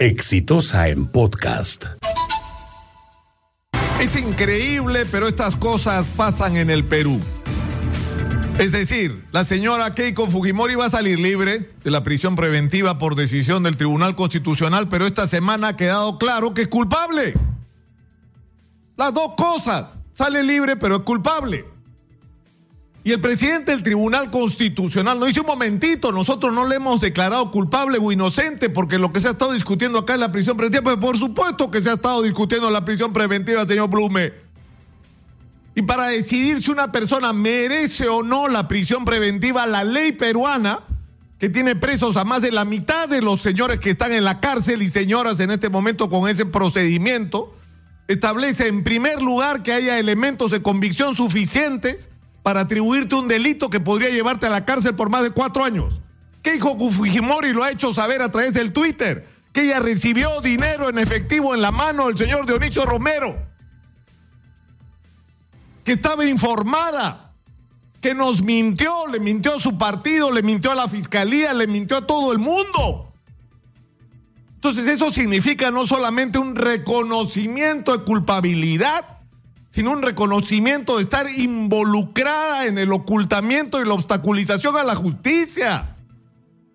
Exitosa en podcast. Es increíble, pero estas cosas pasan en el Perú. Es decir, la señora Keiko Fujimori va a salir libre de la prisión preventiva por decisión del Tribunal Constitucional, pero esta semana ha quedado claro que es culpable. Las dos cosas. Sale libre, pero es culpable. Y el presidente del Tribunal Constitucional no dice un momentito, nosotros no le hemos declarado culpable o inocente porque lo que se ha estado discutiendo acá es la prisión preventiva, pues por supuesto que se ha estado discutiendo la prisión preventiva, señor Blume. Y para decidir si una persona merece o no la prisión preventiva, la ley peruana, que tiene presos a más de la mitad de los señores que están en la cárcel y señoras en este momento con ese procedimiento, establece en primer lugar que haya elementos de convicción suficientes para atribuirte un delito que podría llevarte a la cárcel por más de cuatro años. Keiko Fujimori lo ha hecho saber a través del Twitter, que ella recibió dinero en efectivo en la mano del señor Dionisio Romero, que estaba informada, que nos mintió, le mintió a su partido, le mintió a la fiscalía, le mintió a todo el mundo. Entonces eso significa no solamente un reconocimiento de culpabilidad, sino un reconocimiento de estar involucrada en el ocultamiento y la obstaculización a la justicia.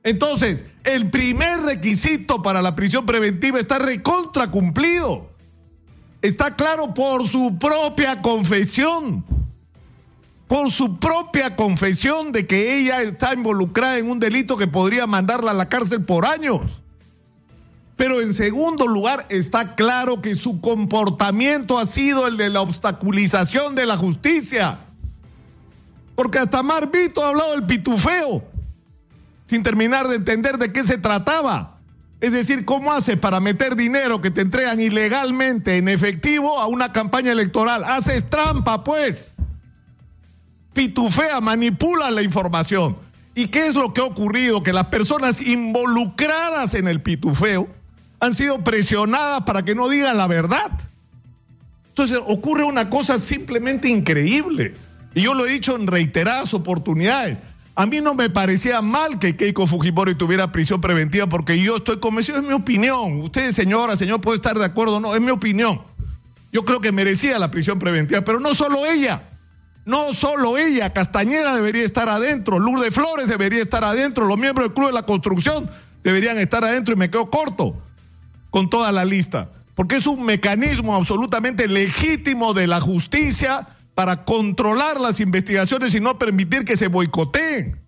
Entonces, el primer requisito para la prisión preventiva está recontra cumplido. Está claro por su propia confesión. Por su propia confesión de que ella está involucrada en un delito que podría mandarla a la cárcel por años. Pero en segundo lugar, está claro que su comportamiento ha sido el de la obstaculización de la justicia. Porque hasta Marvito ha hablado del pitufeo, sin terminar de entender de qué se trataba. Es decir, ¿cómo hace para meter dinero que te entregan ilegalmente en efectivo a una campaña electoral? Haces trampa, pues. Pitufea, manipula la información. ¿Y qué es lo que ha ocurrido? Que las personas involucradas en el pitufeo han sido presionadas para que no digan la verdad. Entonces ocurre una cosa simplemente increíble. Y yo lo he dicho en reiteradas oportunidades. A mí no me parecía mal que Keiko Fujimori tuviera prisión preventiva porque yo estoy convencido, es mi opinión. Usted, señora, señor, puede estar de acuerdo o no, es mi opinión. Yo creo que merecía la prisión preventiva, pero no solo ella. No solo ella, Castañeda debería estar adentro, Lourdes Flores debería estar adentro, los miembros del Club de la Construcción deberían estar adentro y me quedo corto con toda la lista, porque es un mecanismo absolutamente legítimo de la justicia para controlar las investigaciones y no permitir que se boicoteen.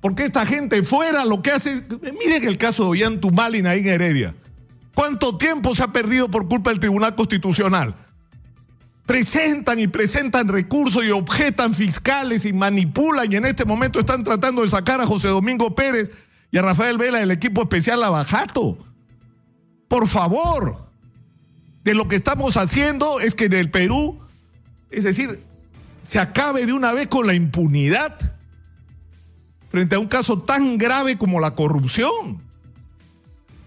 Porque esta gente fuera lo que hace, miren el caso de Ollantumal y Naín Heredia. ¿Cuánto tiempo se ha perdido por culpa del Tribunal Constitucional? Presentan y presentan recursos y objetan fiscales y manipulan y en este momento están tratando de sacar a José Domingo Pérez y a Rafael Vela del equipo especial Lavajato. Por favor, de lo que estamos haciendo es que en el Perú, es decir, se acabe de una vez con la impunidad frente a un caso tan grave como la corrupción.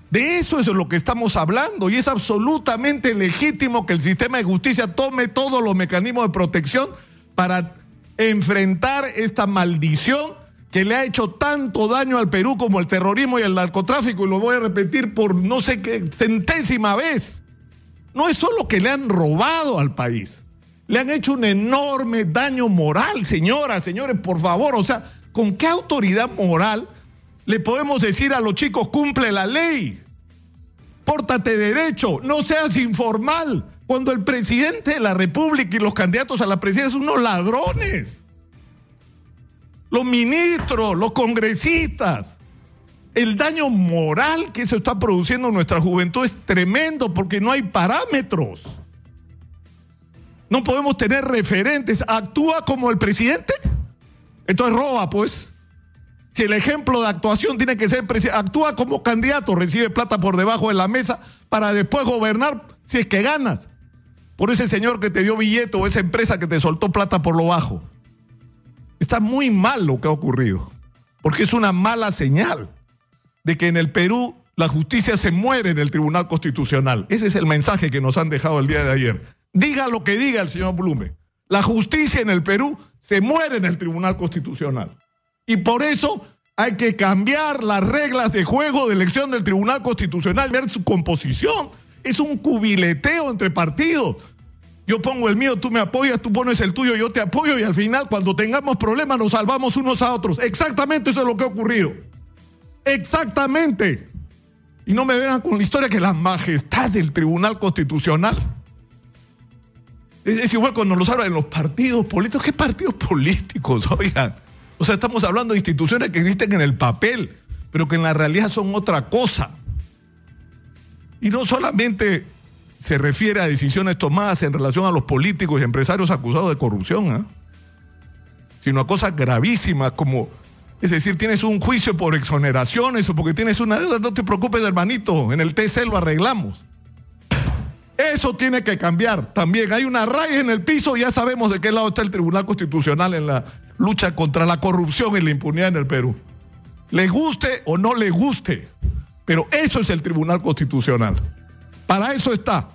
De eso es lo que estamos hablando y es absolutamente legítimo que el sistema de justicia tome todos los mecanismos de protección para enfrentar esta maldición que le ha hecho tanto daño al Perú como el terrorismo y el narcotráfico, y lo voy a repetir por no sé qué centésima vez. No es solo que le han robado al país, le han hecho un enorme daño moral, señoras, señores, por favor, o sea, ¿con qué autoridad moral le podemos decir a los chicos cumple la ley? Pórtate derecho, no seas informal, cuando el presidente de la República y los candidatos a la presidencia son unos ladrones los ministros, los congresistas. El daño moral que se está produciendo en nuestra juventud es tremendo porque no hay parámetros. No podemos tener referentes. ¿Actúa como el presidente? Entonces roba, pues. Si el ejemplo de actuación tiene que ser presidente, actúa como candidato, recibe plata por debajo de la mesa para después gobernar si es que ganas. Por ese señor que te dio billete o esa empresa que te soltó plata por lo bajo. Está muy mal lo que ha ocurrido, porque es una mala señal de que en el Perú la justicia se muere en el Tribunal Constitucional. Ese es el mensaje que nos han dejado el día de ayer. Diga lo que diga el señor Blume. La justicia en el Perú se muere en el Tribunal Constitucional. Y por eso Hay que cambiar las reglas de juego de elección del Tribunal Constitucional, ver su composición. Es un cubileteo entre partidos. Yo pongo el mío, tú me apoyas, tú pones el tuyo, yo te apoyo y al final cuando tengamos problemas nos salvamos unos a otros. Exactamente eso es lo que ha ocurrido. Exactamente. Y no me vengan con la historia que la majestad del Tribunal Constitucional. Es, igual cuando nos hablan de los partidos políticos. ¿Qué partidos políticos? Oigan. O sea, estamos hablando de instituciones que existen en el papel, pero que en la realidad son otra cosa. Y no solamente se refiere a decisiones tomadas en relación a los políticos y empresarios acusados de corrupción, ¿eh? sino a cosas gravísimas como, es decir, tienes un juicio por exoneraciones o porque tienes una deuda, no te preocupes hermanito, en el TC lo arreglamos. Eso tiene que cambiar también. Hay una raíz en el piso, ya sabemos de qué lado está el Tribunal Constitucional en la lucha contra la corrupción y la impunidad en el Perú. Le guste o no le guste, pero eso es el Tribunal Constitucional. Para eso está.